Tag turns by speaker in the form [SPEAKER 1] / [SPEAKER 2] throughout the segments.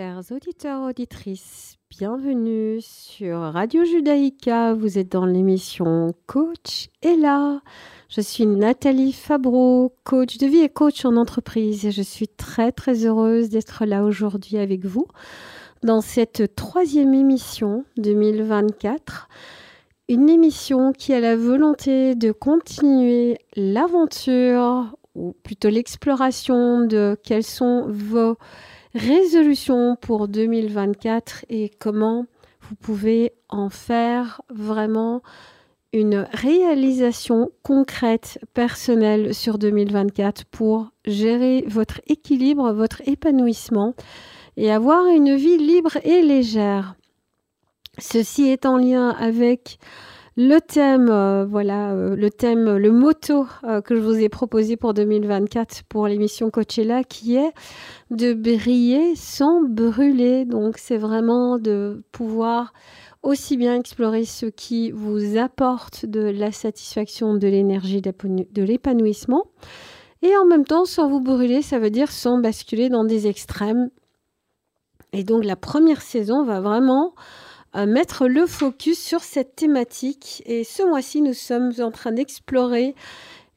[SPEAKER 1] chers auditeurs, auditrices, bienvenue sur Radio Judaïka. Vous êtes dans l'émission Coach et là, je suis Nathalie Fabreau, coach de vie et coach en entreprise et je suis très très heureuse d'être là aujourd'hui avec vous dans cette troisième émission 2024. Une émission qui a la volonté de continuer l'aventure ou plutôt l'exploration de quelles sont vos résolutions pour 2024 et comment vous pouvez en faire vraiment une réalisation concrète, personnelle sur 2024 pour gérer votre équilibre, votre épanouissement et avoir une vie libre et légère. Ceci est en lien avec le thème, euh, voilà, euh, le thème, le motto euh, que je vous ai proposé pour 2024 pour l'émission Coachella, qui est de briller sans brûler. Donc, c'est vraiment de pouvoir aussi bien explorer ce qui vous apporte de la satisfaction, de l'énergie, de l'épanouissement, et en même temps, sans vous brûler, ça veut dire sans basculer dans des extrêmes. Et donc, la première saison va vraiment mettre le focus sur cette thématique. Et ce mois-ci, nous sommes en train d'explorer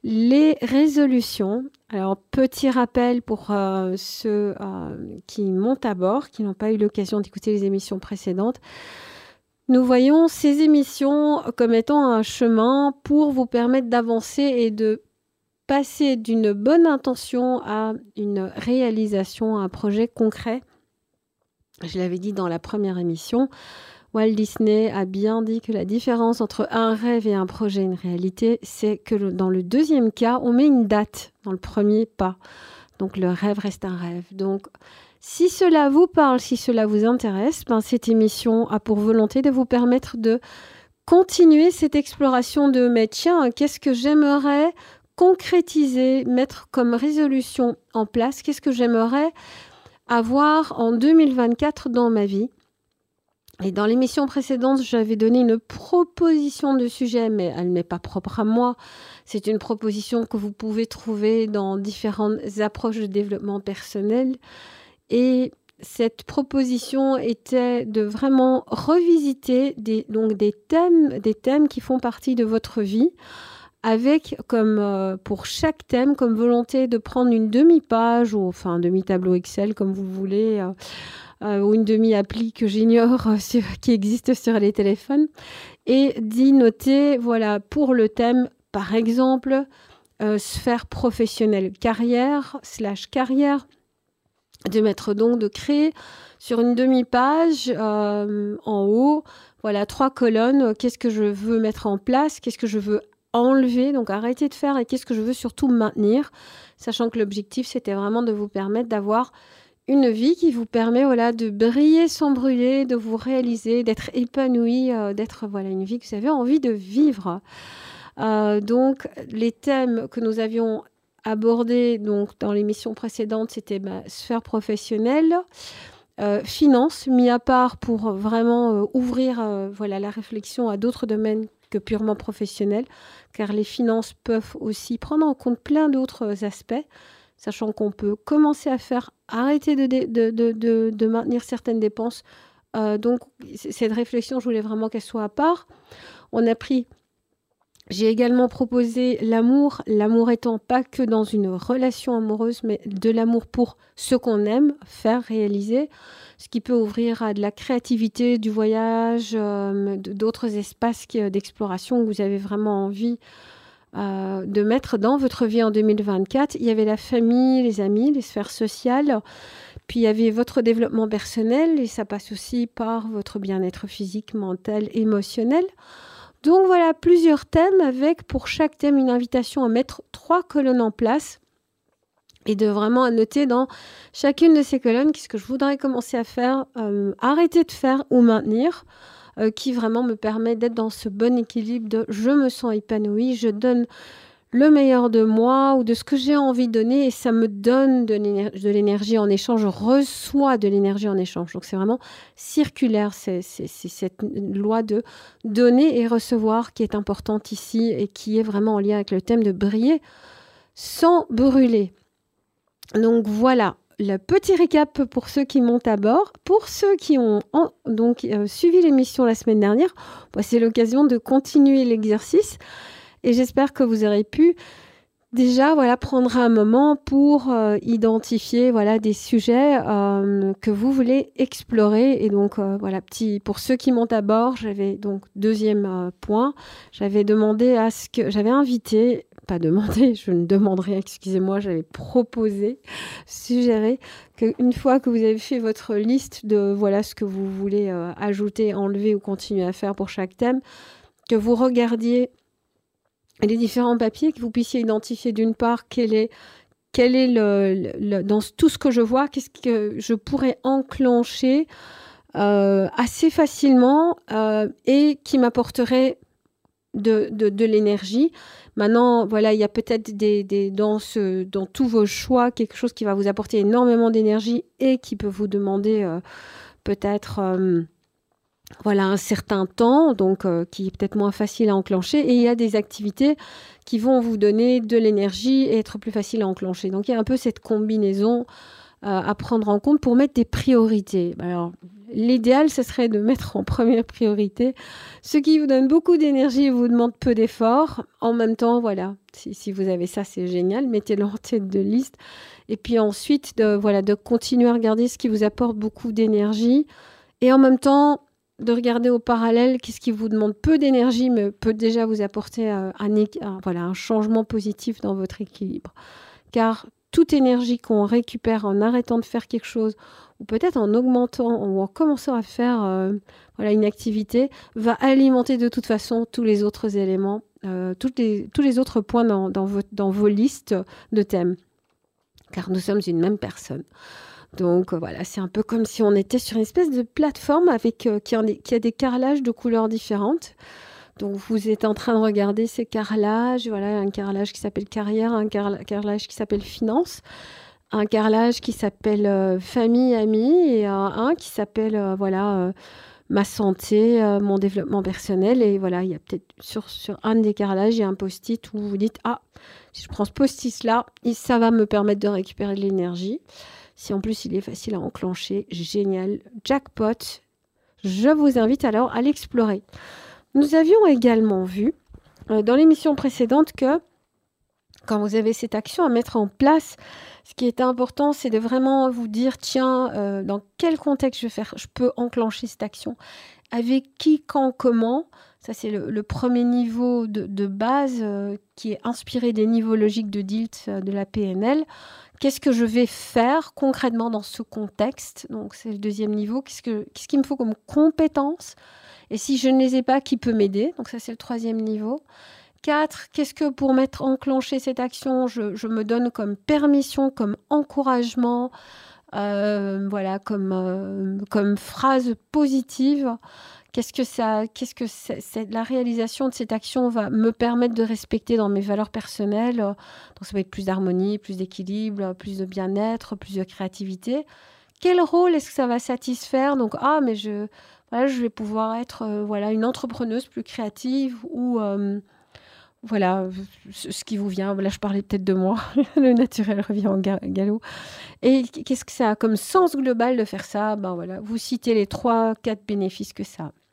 [SPEAKER 1] les résolutions. Alors, petit rappel pour euh, ceux euh, qui montent à bord, qui n'ont pas eu l'occasion d'écouter les émissions précédentes. Nous voyons ces émissions comme étant un chemin pour vous permettre d'avancer et de passer d'une bonne intention à une réalisation, à un projet concret. Je l'avais dit dans la première émission, Walt Disney a bien dit que la différence entre un rêve et un projet, une réalité, c'est que dans le deuxième cas, on met une date dans le premier pas. Donc le rêve reste un rêve. Donc si cela vous parle, si cela vous intéresse, ben, cette émission a pour volonté de vous permettre de continuer cette exploration de mais tiens, qu'est-ce que j'aimerais concrétiser, mettre comme résolution en place, qu'est-ce que j'aimerais avoir en 2024 dans ma vie? Et dans l'émission précédente, j'avais donné une proposition de sujet, mais elle n'est pas propre à moi. C'est une proposition que vous pouvez trouver dans différentes approches de développement personnel. Et cette proposition était de vraiment revisiter des, donc des thèmes, des thèmes qui font partie de votre vie, avec comme euh, pour chaque thème comme volonté de prendre une demi-page ou enfin un demi-tableau Excel comme vous voulez. Euh, ou une demi-appli que j'ignore euh, qui existe sur les téléphones, et d'y noter, voilà, pour le thème, par exemple, euh, sphère professionnelle, carrière, slash carrière, de mettre donc, de créer sur une demi-page en haut, voilà, trois colonnes, qu'est-ce que je veux mettre en place, qu'est-ce que je veux enlever, donc arrêter de faire et qu'est-ce que je veux surtout maintenir, sachant que l'objectif c'était vraiment de vous permettre d'avoir une vie qui vous permet voilà, de briller sans brûler, de vous réaliser, d'être épanoui, euh, d'être voilà, une vie que vous avez envie de vivre. Euh, donc, les thèmes que nous avions abordés donc, dans l'émission précédente, c'était bah, sphère professionnelle, euh, finance, mis à part pour vraiment ouvrir voilà, la réflexion à d'autres domaines que purement professionnels, car les finances peuvent aussi prendre en compte plein d'autres aspects sachant qu'on peut commencer à faire arrêter de, de, maintenir certaines dépenses. Euh, donc, cette réflexion, je voulais vraiment qu'elle soit à part. On a pris j'ai également proposé l'amour, l'amour étant pas que dans une relation amoureuse, mais de l'amour pour ce qu'on aime faire réaliser, ce qui peut ouvrir à de la créativité, du voyage, euh, d'autres espaces d'exploration où vous avez vraiment envie euh, de mettre dans votre vie en 2024. Il y avait la famille, les amis, les sphères sociales, puis il y avait votre développement personnel, et ça passe aussi par votre bien-être physique, mental, émotionnel. Donc voilà, plusieurs thèmes avec pour chaque thème une invitation à mettre trois colonnes en place et de vraiment noter dans chacune de ces colonnes qu'est-ce que je voudrais commencer à faire, euh, arrêter de faire ou maintenir. Euh, qui vraiment me permet d'être dans ce bon équilibre de je me sens épanouie, je donne le meilleur de moi ou de ce que j'ai envie de donner et ça me donne de l'énergie en échange, je reçois de l'énergie en échange. Donc c'est vraiment circulaire, c'est cette loi de donner et recevoir qui est importante ici et qui est vraiment en lien avec le thème de briller sans brûler. Donc voilà, le petit récap pour ceux qui montent à bord. Pour ceux qui ont donc euh, suivi l'émission la semaine dernière, c'est l'occasion de continuer l'exercice. Et j'espère que vous aurez pu déjà voilà prendre un moment pour euh, identifier voilà des sujets euh, que vous voulez explorer. Et donc voilà petit pour ceux qui montent à bord j'avais donc deuxième point. J'avais demandé à ce que j'avais invité pas demandé, je ne demanderai, excusez-moi, j'avais proposé, suggéré qu'une fois que vous avez fait votre liste de voilà ce que vous voulez euh, ajouter, enlever ou continuer à faire pour chaque thème, que vous regardiez les différents papiers, que vous puissiez identifier d'une part quel est quel est le, dans tout ce que je vois, qu'est-ce que je pourrais enclencher euh, assez facilement euh, et qui m'apporterait de, de l'énergie. Maintenant, voilà, il y a peut-être des, dans, ce, dans tous vos choix quelque chose qui va vous apporter énormément d'énergie et qui peut vous demander euh, peut-être euh, voilà, un certain temps, donc euh, qui est peut-être moins facile à enclencher. Et il y a des activités qui vont vous donner de l'énergie et être plus facile à enclencher. Donc il y a un peu cette combinaison à prendre en compte pour mettre des priorités. Alors, l'idéal, ce serait de mettre en première priorité ce qui vous donne beaucoup d'énergie et vous demande peu d'efforts. En même temps, voilà, si, vous avez ça, c'est génial, mettez-le en tête de liste. Et puis ensuite, de, voilà, de continuer à regarder ce qui vous apporte beaucoup d'énergie. Et en même temps, de regarder au parallèle qu'est-ce qui vous demande peu d'énergie, mais peut déjà vous apporter euh, un, voilà, un changement positif dans votre équilibre. Car toute énergie qu'on récupère en arrêtant de faire quelque chose, ou peut-être en augmentant ou en commençant à faire euh, voilà, une activité, va alimenter de toute façon tous les autres éléments, euh, tous, les, autres points dans, vos listes de thèmes. Car nous sommes une même personne. Donc euh, voilà, c'est un peu comme si on était sur une espèce de plateforme avec, qui a des carrelages de couleurs différentes. Donc vous êtes en train de regarder ces carrelages, voilà, un carrelage qui s'appelle carrière, un carrelage qui s'appelle finance, un carrelage qui s'appelle euh, famille, amis, et un qui s'appelle euh, voilà euh, ma santé, mon développement personnel. Et voilà, il y a peut-être sur, sur un des carrelages, il y a un post-it où vous dites Ah, si je prends ce post-it là, ça va me permettre de récupérer de l'énergie. Si en plus il est facile à enclencher, génial, jackpot. Je vous invite alors à l'explorer. Nous avions également vu euh, dans l'émission précédente que quand vous avez cette action à mettre en place, ce qui est important, c'est de vraiment vous dire, tiens, euh, dans quel contexte je, peux enclencher cette action, avec qui, quand, comment. Ça, c'est le, premier niveau de, base euh, qui est inspiré des niveaux logiques de DILT de la PNL. Qu'est-ce que je vais faire concrètement dans ce contexte? Donc, c'est le deuxième niveau. Qu'est-ce qu'il me faut comme compétence? Et si je ne les ai pas, qui peut m'aider? Donc ça, c'est le troisième niveau. Quatre, qu'est-ce que pour mettre enclencher cette action, je, me donne comme permission, comme encouragement, euh, voilà, comme, euh, comme phrase positive Qu'est-ce que ça, qu'est-ce que la réalisation de cette action va me permettre de respecter dans mes valeurs personnelles Donc ça va être plus d'harmonie, plus d'équilibre, plus de bien-être, plus de créativité. Quel rôle est-ce que ça va satisfaire? Donc ah mais je je vais pouvoir être euh, voilà, une entrepreneuse plus créative ou euh, voilà ce qui vous vient. Là, je parlais peut-être de moi. le naturel revient en galop. Et qu'est-ce que ça a comme sens global de faire ça? Ben voilà, vous citez les trois, quatre bénéfices que ça. A.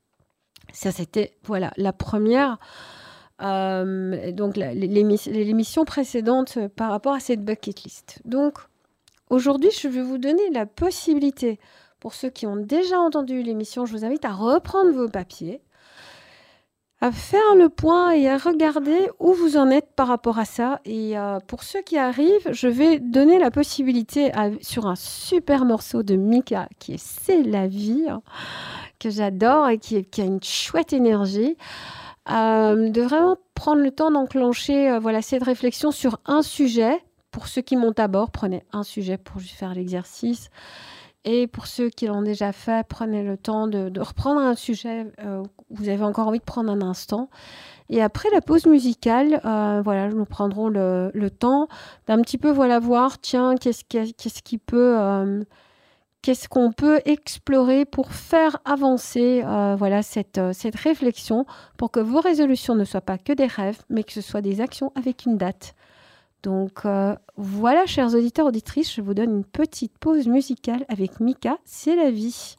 [SPEAKER 1] Ça, c'était voilà la première. Euh, donc l'émission précédente par rapport à cette bucket list. Donc aujourd'hui, je vais vous donner la possibilité pour ceux qui ont déjà entendu l'émission, je vous invite à reprendre vos papiers, à faire le point et à regarder où vous en êtes par rapport à ça. Et euh, pour ceux qui arrivent, je vais donner la possibilité sur un super morceau de Mika qui est C'est la vie, hein, que j'adore et qui, a une chouette énergie. Euh, de vraiment prendre le temps d'enclencher euh, voilà, cette réflexion sur un sujet. Pour ceux qui montent à bord, prenez un sujet pour faire l'exercice. Et pour ceux qui l'ont déjà fait, prenez le temps de, reprendre un sujet euh, où vous avez encore envie de prendre un instant. Et après la pause musicale, euh, voilà, nous prendrons le, temps d'un petit peu voilà voir, tiens, qu'est-ce qui peut, euh, qu'est-ce qu'on peut explorer pour faire avancer, voilà cette cette réflexion, pour que vos résolutions ne soient pas que des rêves, mais que ce soit des actions avec une date Donc euh, voilà, chers auditeurs, auditrices, je vous donne une petite pause musicale avec Mika, c'est la vie.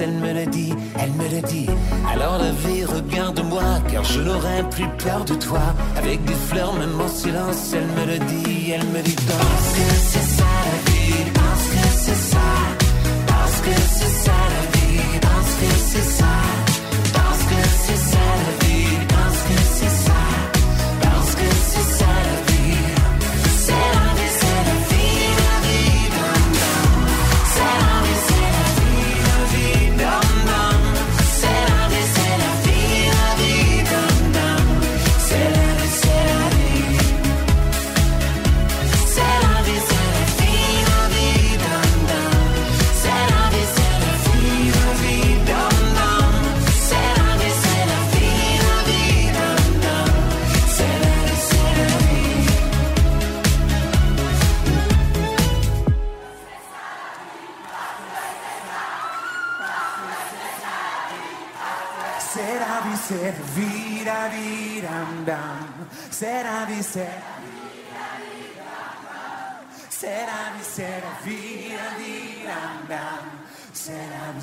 [SPEAKER 2] Elle me le dit, elle me le dit. Alors la vie, regarde-moi, car je n'aurai plus peur de toi. Avec des fleurs, même en silence, elle me le dit, elle me dit. Que c'est ça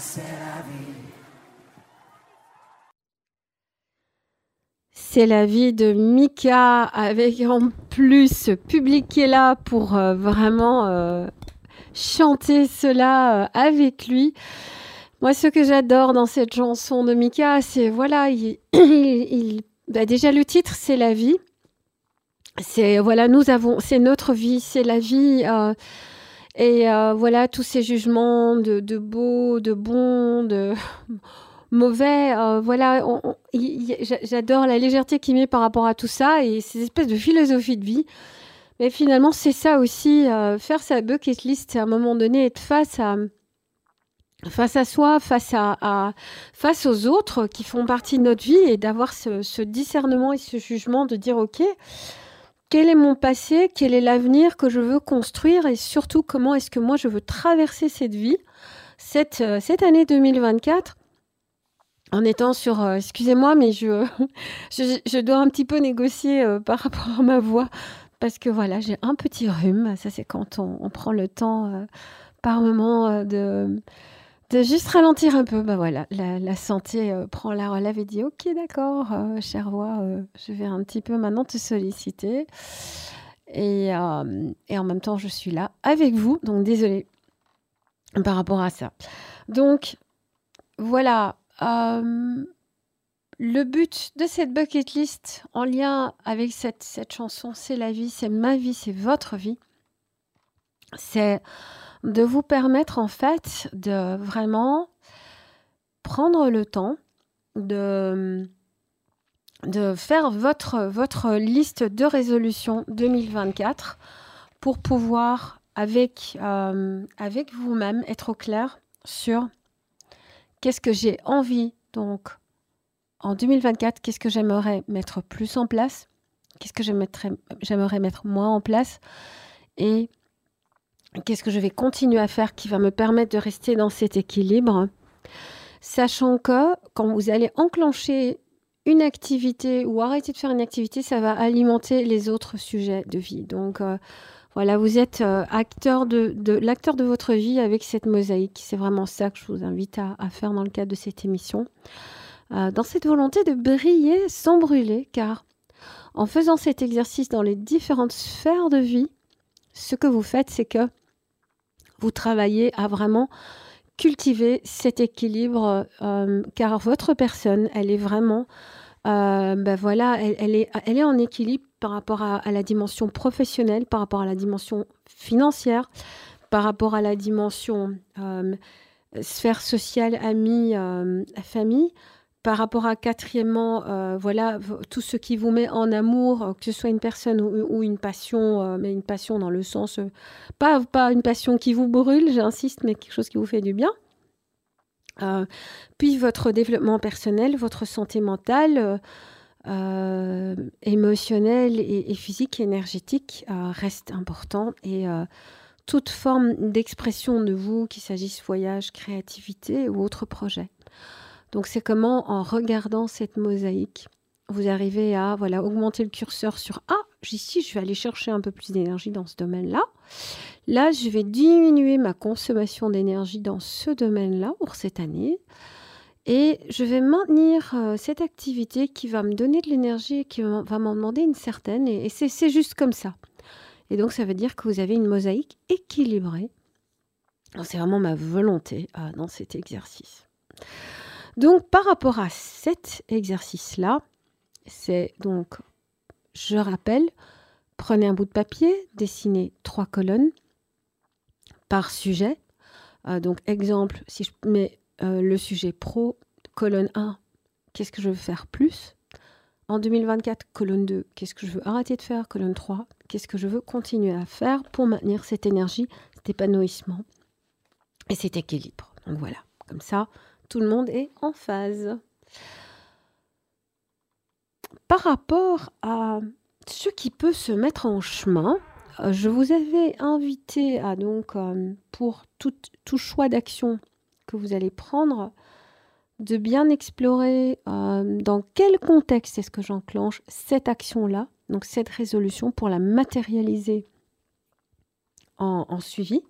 [SPEAKER 2] c'est la vie.
[SPEAKER 1] De Mika avec en plus ce public qui là pour euh, vraiment euh, chanter cela euh, avec lui. Moi, ce que j'adore dans cette chanson de Mika, c'est voilà, il, il- il- bah, déjà le titre, c'est la vie. C'est voilà, nous avons, c'est notre vie, c'est la vie. Et euh, voilà, tous ces jugements de, beau, de bon, de mauvais. voilà, j'adore la légèreté qu'il met par rapport à tout ça et ces espèces de philosophie de vie. Mais finalement, c'est ça aussi, euh, faire sa bucket list, à un moment donné être face à, face à soi, face, à, face aux autres qui font partie de notre vie et d'avoir ce discernement et ce jugement de dire, OK, quel est mon passé, quel est l'avenir que je veux construire et surtout comment est-ce que moi je veux traverser cette vie, cette, euh, année 2024 en étant sur, euh, excusez-moi, mais je, je, dois un petit peu négocier euh, par rapport à ma voix parce que voilà, j'ai un petit rhume. Ça, c'est quand on, prend le temps par moment de, de juste ralentir un peu. Bah voilà, la, santé euh, prend la relève et dit Ok, d'accord, chère voix, je vais un petit peu maintenant te solliciter. Et, et, en même temps, je suis là avec vous. Donc, désolée par rapport à ça. Donc, voilà. Le but de cette bucket list en lien avec cette, cette chanson, c'est la vie, c'est ma vie, c'est votre vie. C'est de vous permettre en fait de vraiment prendre le temps de, faire votre, votre liste de résolutions 2024 pour pouvoir avec, euh, avec vous-même être au clair sur qu'est-ce que j'ai envie donc en 2024, qu'est-ce que j'aimerais mettre plus en place Qu'est-ce que j'aimerais mettre moins en place Et qu'est-ce que je vais continuer à faire qui va me permettre de rester dans cet équilibre? Sachant que quand vous allez enclencher une activité ou arrêter de faire une activité, ça va alimenter les autres sujets de vie. Donc euh, voilà, vous êtes euh, acteur de, l'acteur de votre vie avec cette mosaïque. C'est vraiment ça que je vous invite à faire dans le cadre de cette émission. Euh, dans cette volonté de briller sans brûler, car en faisant cet exercice dans les différentes sphères de vie, ce que vous faites, c'est que vous travaillez à vraiment cultiver cet équilibre, euh, car votre personne, elle est vraiment, euh, ben voilà, elle, est, elle est en équilibre par rapport à, la dimension professionnelle, par rapport à la dimension financière, par rapport à la dimension sphère sociale, amis, famille, par rapport à quatrièmement, euh, voilà, tout ce qui vous met en amour, euh, que ce soit une personne ou, une passion, euh, mais une passion dans le sens, pas, une passion qui vous brûle, j'insiste, mais quelque chose qui vous fait du bien. puis votre développement personnel, votre santé mentale, émotionnelle et, physique énergétique reste important et toute forme d'expression de vous, qu'il s'agisse voyage, créativité ou autre projet. Donc c'est comment en regardant cette mosaïque, vous arrivez à voilà augmenter le curseur sur ah ici je vais aller chercher un peu plus d'énergie dans ce domaine-là. Là je vais diminuer ma consommation d'énergie dans ce domaine-là pour cette année. Et je vais maintenir euh, cette activité qui va me donner de l'énergie et qui va m'en demander une certaine. Et, c'est juste comme ça. Et donc ça veut dire que vous avez une mosaïque équilibrée. C'est vraiment ma volonté euh, dans cet exercice. Donc par rapport à cet exercice-là, c'est donc, je rappelle, prenez un bout de papier, dessinez trois colonnes par sujet. Euh, donc exemple, si je mets euh, le sujet pro, colonne 1, qu'est-ce que je veux faire plus? En 2024, colonne 2, qu'est-ce que je veux arrêter de faire? Colonne 3, qu'est-ce que je veux continuer à faire pour maintenir cette énergie, cet épanouissement et cet équilibre? Donc voilà, comme ça, tout le monde est en phase. Par rapport à ce qui peut se mettre en chemin, euh, je vous avais invité à donc euh, pour tout, tout choix d'action que vous allez prendre, de bien explorer euh, dans quel contexte est-ce que j'enclenche cette action-là, donc cette résolution pour la matérialiser en, en, suivi.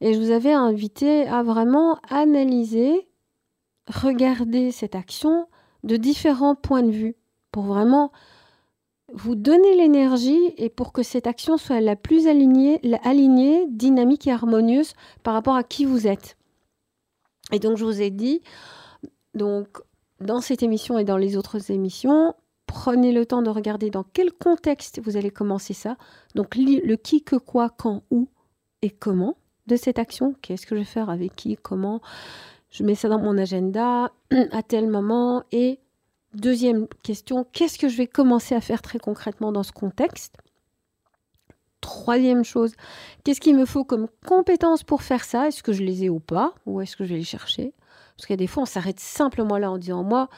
[SPEAKER 1] Et je vous avais invité à vraiment analyser regarder cette action de différents points de vue pour vraiment vous donner l'énergie et pour que cette action soit la plus alignée, alignée, dynamique et harmonieuse par rapport à qui vous êtes. Et donc je vous ai dit, donc dans cette émission et dans les autres émissions, prenez le temps de regarder dans quel contexte vous allez commencer ça. Donc le qui, que, quoi, quand, où et comment de cette action. Qu'est-ce que je vais faire avec qui, comment je mets ça dans mon agenda à tel moment. Et deuxième question, qu'est-ce que je vais commencer à faire très concrètement dans ce contexte? Troisième chose, qu'est-ce qu'il me faut comme compétences pour faire ça? Est-ce que je les ai ou pas? Ou est-ce que je vais les chercher? Parce qu'il y a des fois, on s'arrête simplement là en disant, moi,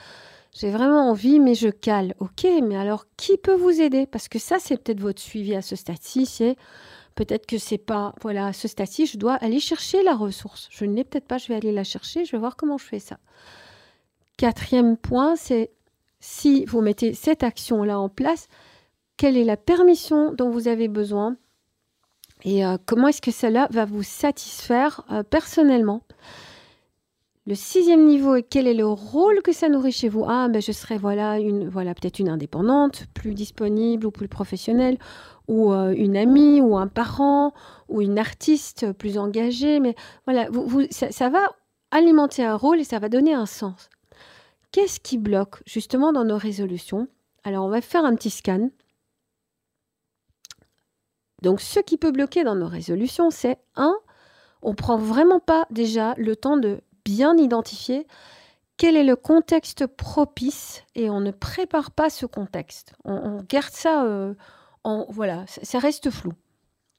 [SPEAKER 1] j'ai vraiment envie, mais je cale. Ok, mais alors qui peut vous aider? Parce que ça, c'est peut-être votre suivi à ce stade-ci, c'est Peut-être que c'est pas, voilà, à ce stade-ci, je dois aller chercher la ressource. Je ne l'ai peut-être pas, je vais aller la chercher, je vais voir comment je fais ça. Quatrième point, c'est si vous mettez cette action-là en place, quelle est la permission dont vous avez besoin et euh, comment est-ce que cela va vous satisfaire euh, personnellement? Le sixième niveau quel est le rôle que ça nourrit chez vous? Ah, ben je serais voilà voilà peut-être une indépendante, plus disponible ou plus professionnelle, ou euh, une amie ou un parent ou une artiste plus engagée. Mais voilà, vous, ça, ça, va alimenter un rôle et ça va donner un sens. Qu'est-ce qui bloque justement dans nos résolutions? Alors on va faire un petit scan. Donc ce qui peut bloquer dans nos résolutions, c'est un, on prend vraiment pas déjà le temps de bien identifier quel est le contexte propice et on ne prépare pas ce contexte. On, garde ça, euh, voilà, ça reste flou.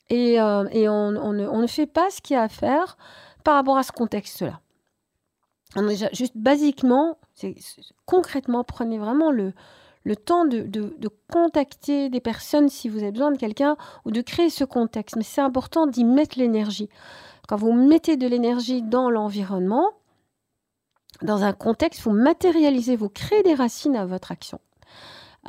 [SPEAKER 1] Et, euh, et on, ne, on, ne, fait pas ce qu'il y a à faire par rapport à ce contexte-là. Juste basiquement, concrètement, prenez vraiment le, le temps de, contacter des personnes si vous avez besoin de quelqu'un ou de créer ce contexte. Mais c'est important d'y mettre l'énergie. Quand vous mettez de l'énergie dans l'environnement, dans un contexte, vous matérialisez, vous créez des racines à votre action.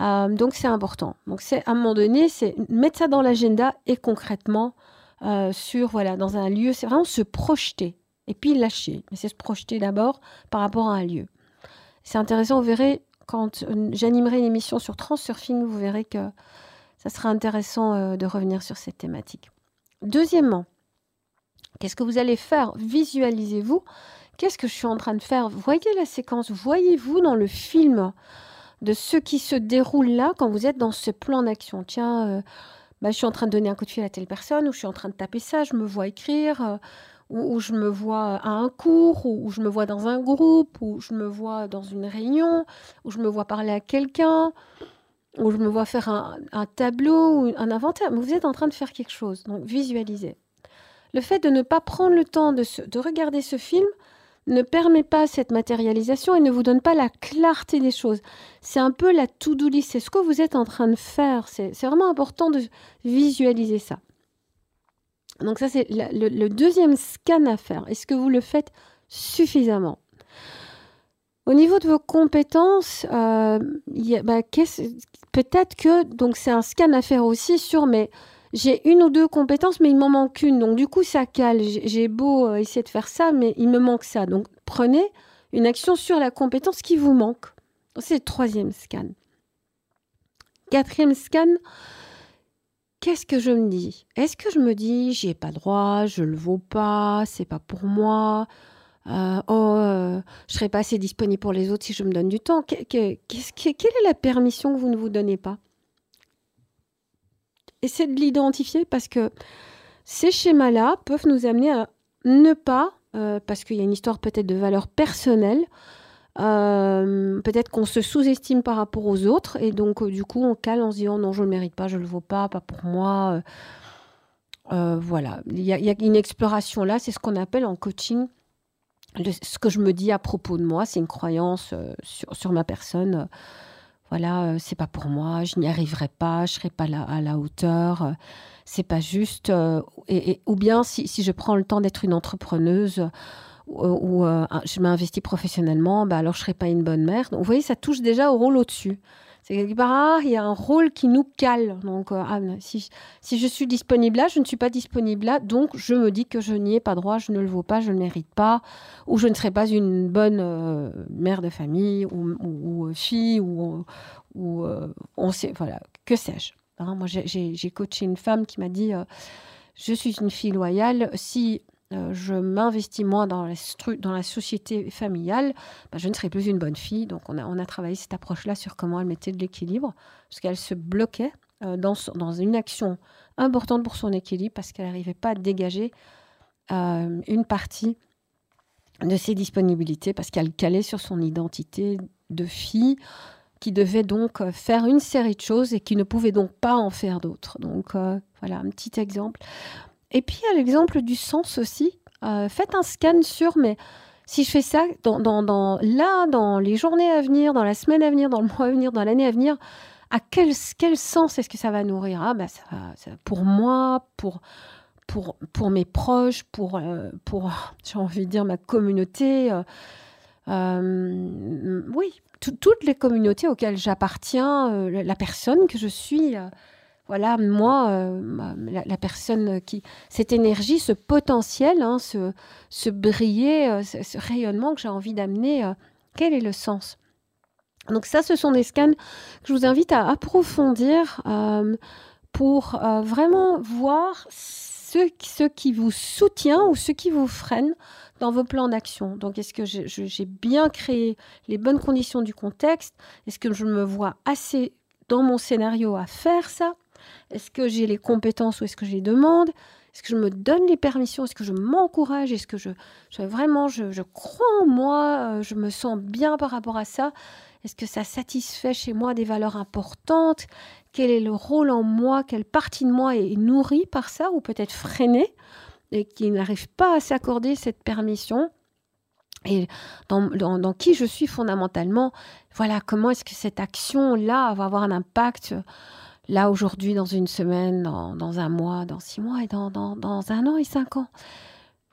[SPEAKER 1] Euh, donc c'est important. Donc c'est à un moment donné, c'est mettre ça dans l'agenda et concrètement euh, sur voilà dans un lieu, c'est vraiment se projeter et puis lâcher. Mais c'est se projeter d'abord par rapport à un lieu. C'est intéressant, vous verrez quand euh, j'animerai une émission sur Transurfing, vous verrez que ça sera intéressant de revenir sur cette thématique. Deuxièmement, qu'est-ce que vous allez faire? Visualisez-vous. Qu'est-ce que je suis en train de faire? Voyez la séquence, voyez-vous dans le film de ce qui se déroule là quand vous êtes dans ce plan d'action. Tiens, euh, bah, je suis en train de donner un coup de fil à telle personne ou je suis en train de taper ça, je me vois écrire où, je me vois à un cours, où, je me vois dans un groupe, où je me vois dans une réunion, où je me vois parler à quelqu'un, où je me vois faire un, tableau ou un inventaire. Vous êtes en train de faire quelque chose, donc visualisez. Le fait de ne pas prendre le temps de regarder ce film ne permet pas cette matérialisation et ne vous donne pas la clarté des choses. C'est un peu la to-do list, c'est ce que vous êtes en train de faire. C'est vraiment important de visualiser ça. Donc ça, c'est le, deuxième scan à faire. Est-ce que vous le faites suffisamment? Au niveau de vos compétences, euh, bah, peut-être que donc c'est un scan à faire aussi sur mais j'ai une ou deux compétences, mais il m'en manque une. Donc du coup, ça cale. J'ai beau euh, essayer de faire ça, mais il me manque ça. Donc prenez une action sur la compétence qui vous manque. C'est le troisième scan. Quatrième scan, qu'est-ce que je me dis? Est-ce que je me dis, j'y ai pas droit, je le vaux pas, c'est pas pour moi euh, oh, euh, je serai pas assez disponible pour les autres si je me donne du temps? quelle est la permission que vous ne vous donnez pas? Essayez de l'identifier parce que ces schémas-là peuvent nous amener à ne pas, euh, parce qu'il y a une histoire peut-être de valeur personnelle, euh, peut-être qu'on se sous-estime par rapport aux autres et donc euh, du coup on cale en se disant non je ne le mérite pas, je ne le vaux pas, pas pour moi. Voilà, il y, a une exploration là, c'est ce qu'on appelle en coaching ce que je me dis à propos de moi, c'est une croyance sur, ma personne. Voilà, c'est pas pour moi, je n'y arriverai pas, je serai pas là, à la hauteur, c'est pas juste. Et, ou bien si, je prends le temps d'être une entrepreneuse, ou euh, je m'investis professionnellement, bah alors je serai pas une bonne mère. Donc, vous voyez, ça touche déjà au rôle au-dessus. Ah, il y a un rôle qui nous cale. Donc, euh, ah, si, je suis disponible là, je ne suis pas disponible là, donc je me dis que je n'y ai pas droit, je ne le vaux pas, je ne le mérite pas, ou je ne serai pas une bonne euh, mère de famille, ou, ou, fille, ou, on sait, voilà, que sais-je. Hein, moi, j'ai coaché une femme qui m'a dit, je suis une fille loyale, si euh, je m'investis moins dans la, société familiale, bah, je ne serai plus une bonne fille. Donc on a, travaillé cette approche-là sur comment elle mettait de l'équilibre, parce qu'elle se bloquait euh, dans, dans, une action importante pour son équilibre, parce qu'elle n'arrivait pas à dégager euh, une partie de ses disponibilités, parce qu'elle calait sur son identité de fille qui devait donc faire une série de choses et qui ne pouvait donc pas en faire d'autres. Donc voilà un petit exemple. Et puis, à l'exemple du sens aussi, euh, faites un scan sur, mais si je fais ça là, dans les journées à venir, dans la semaine à venir, dans le mois à venir, dans l'année à venir, à quel, quel sens est-ce que ça va nourrir? Ah, bah, Pour moi, pour, pour, pour mes proches, pour, euh, pour j'ai envie de dire, ma communauté. euh, oui, toutes les communautés auxquelles j'appartiens, la personne que je suis, voilà, moi, la, personne qui, cette énergie, ce potentiel, hein, ce, briller, ce, rayonnement que j'ai envie d'amener, quel est le sens? Donc ça, ce sont des scans que je vous invite à approfondir pour vraiment voir ce, ce qui vous soutient ou ce qui vous freine dans vos plans d'action. Donc, est-ce que j'ai bien créé les bonnes conditions du contexte? Est-ce que je me vois assez dans mon scénario à faire ça? Est-ce que j'ai les compétences ou est-ce que je les demande Est-ce que je me donne les permissions? Est-ce que je m'encourage? Est-ce que je, vraiment, je, je, crois en moi euh, Je me sens bien par rapport à ça? Est-ce que ça satisfait chez moi des valeurs importantes? Quel est le rôle en moi? Quelle partie de moi est nourrie par ça ou peut-être freinée et qui n'arrive pas à s'accorder cette permission? Et dans, qui je suis fondamentalement, voilà, comment est-ce que cette action-là va avoir un impact là aujourd'hui, dans une semaine, dans, un mois, dans six mois et dans, un an et cinq ans.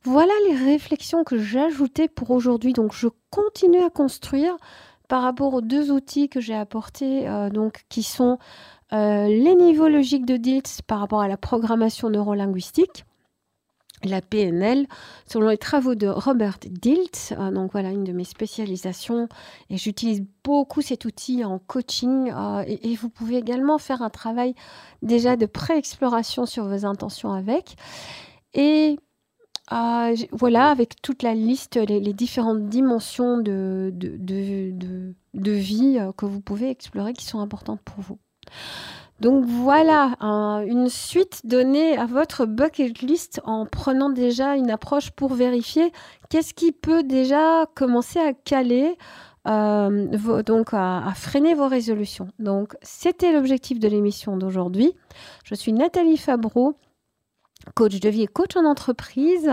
[SPEAKER 1] Voilà les réflexions que j'ajoutais pour aujourd'hui. Donc je continue à construire par rapport aux deux outils que j'ai apportés, euh, donc qui sont euh, les niveaux logiques de DILT par rapport à la programmation neurolinguistique la PNL, selon les travaux de Robert Dilt, euh, donc voilà une de mes spécialisations, et j'utilise beaucoup cet outil en coaching, euh, et, vous pouvez également faire un travail déjà de pré-exploration sur vos intentions avec, et euh, voilà, avec toute la liste, les, différentes dimensions de, vie que vous pouvez explorer qui sont importantes pour vous. Donc voilà, une suite donnée à votre bucket list en prenant déjà une approche pour vérifier qu'est-ce qui peut déjà commencer à caler, euh, donc à, freiner vos résolutions. Donc c'était l'objectif de l'émission d'aujourd'hui. Je suis Nathalie Fabreau coach de vie et coach en entreprise.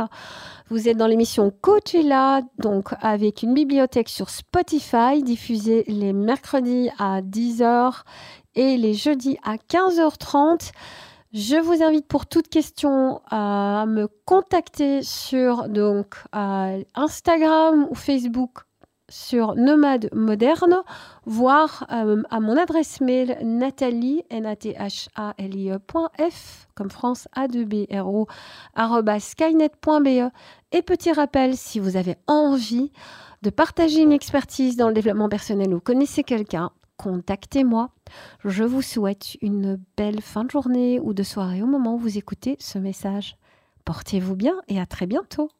[SPEAKER 1] Vous êtes dans l'émission Coach là, donc avec une bibliothèque sur Spotify diffusée les mercredis à 10h et les jeudis à 15h30. Je vous invite pour toute question à me contacter sur donc Instagram ou Facebook sur Nomade Moderne, voire euh, à mon adresse mail nathalie, n a t h a l i e comme France A 2 B R O skynet.be. Et petit rappel, si vous avez envie de partager une expertise dans le développement personnel ou connaissez quelqu'un, contactez-moi. Je vous souhaite une belle fin de journée ou de soirée au moment où vous écoutez ce message. Portez-vous bien et à très bientôt.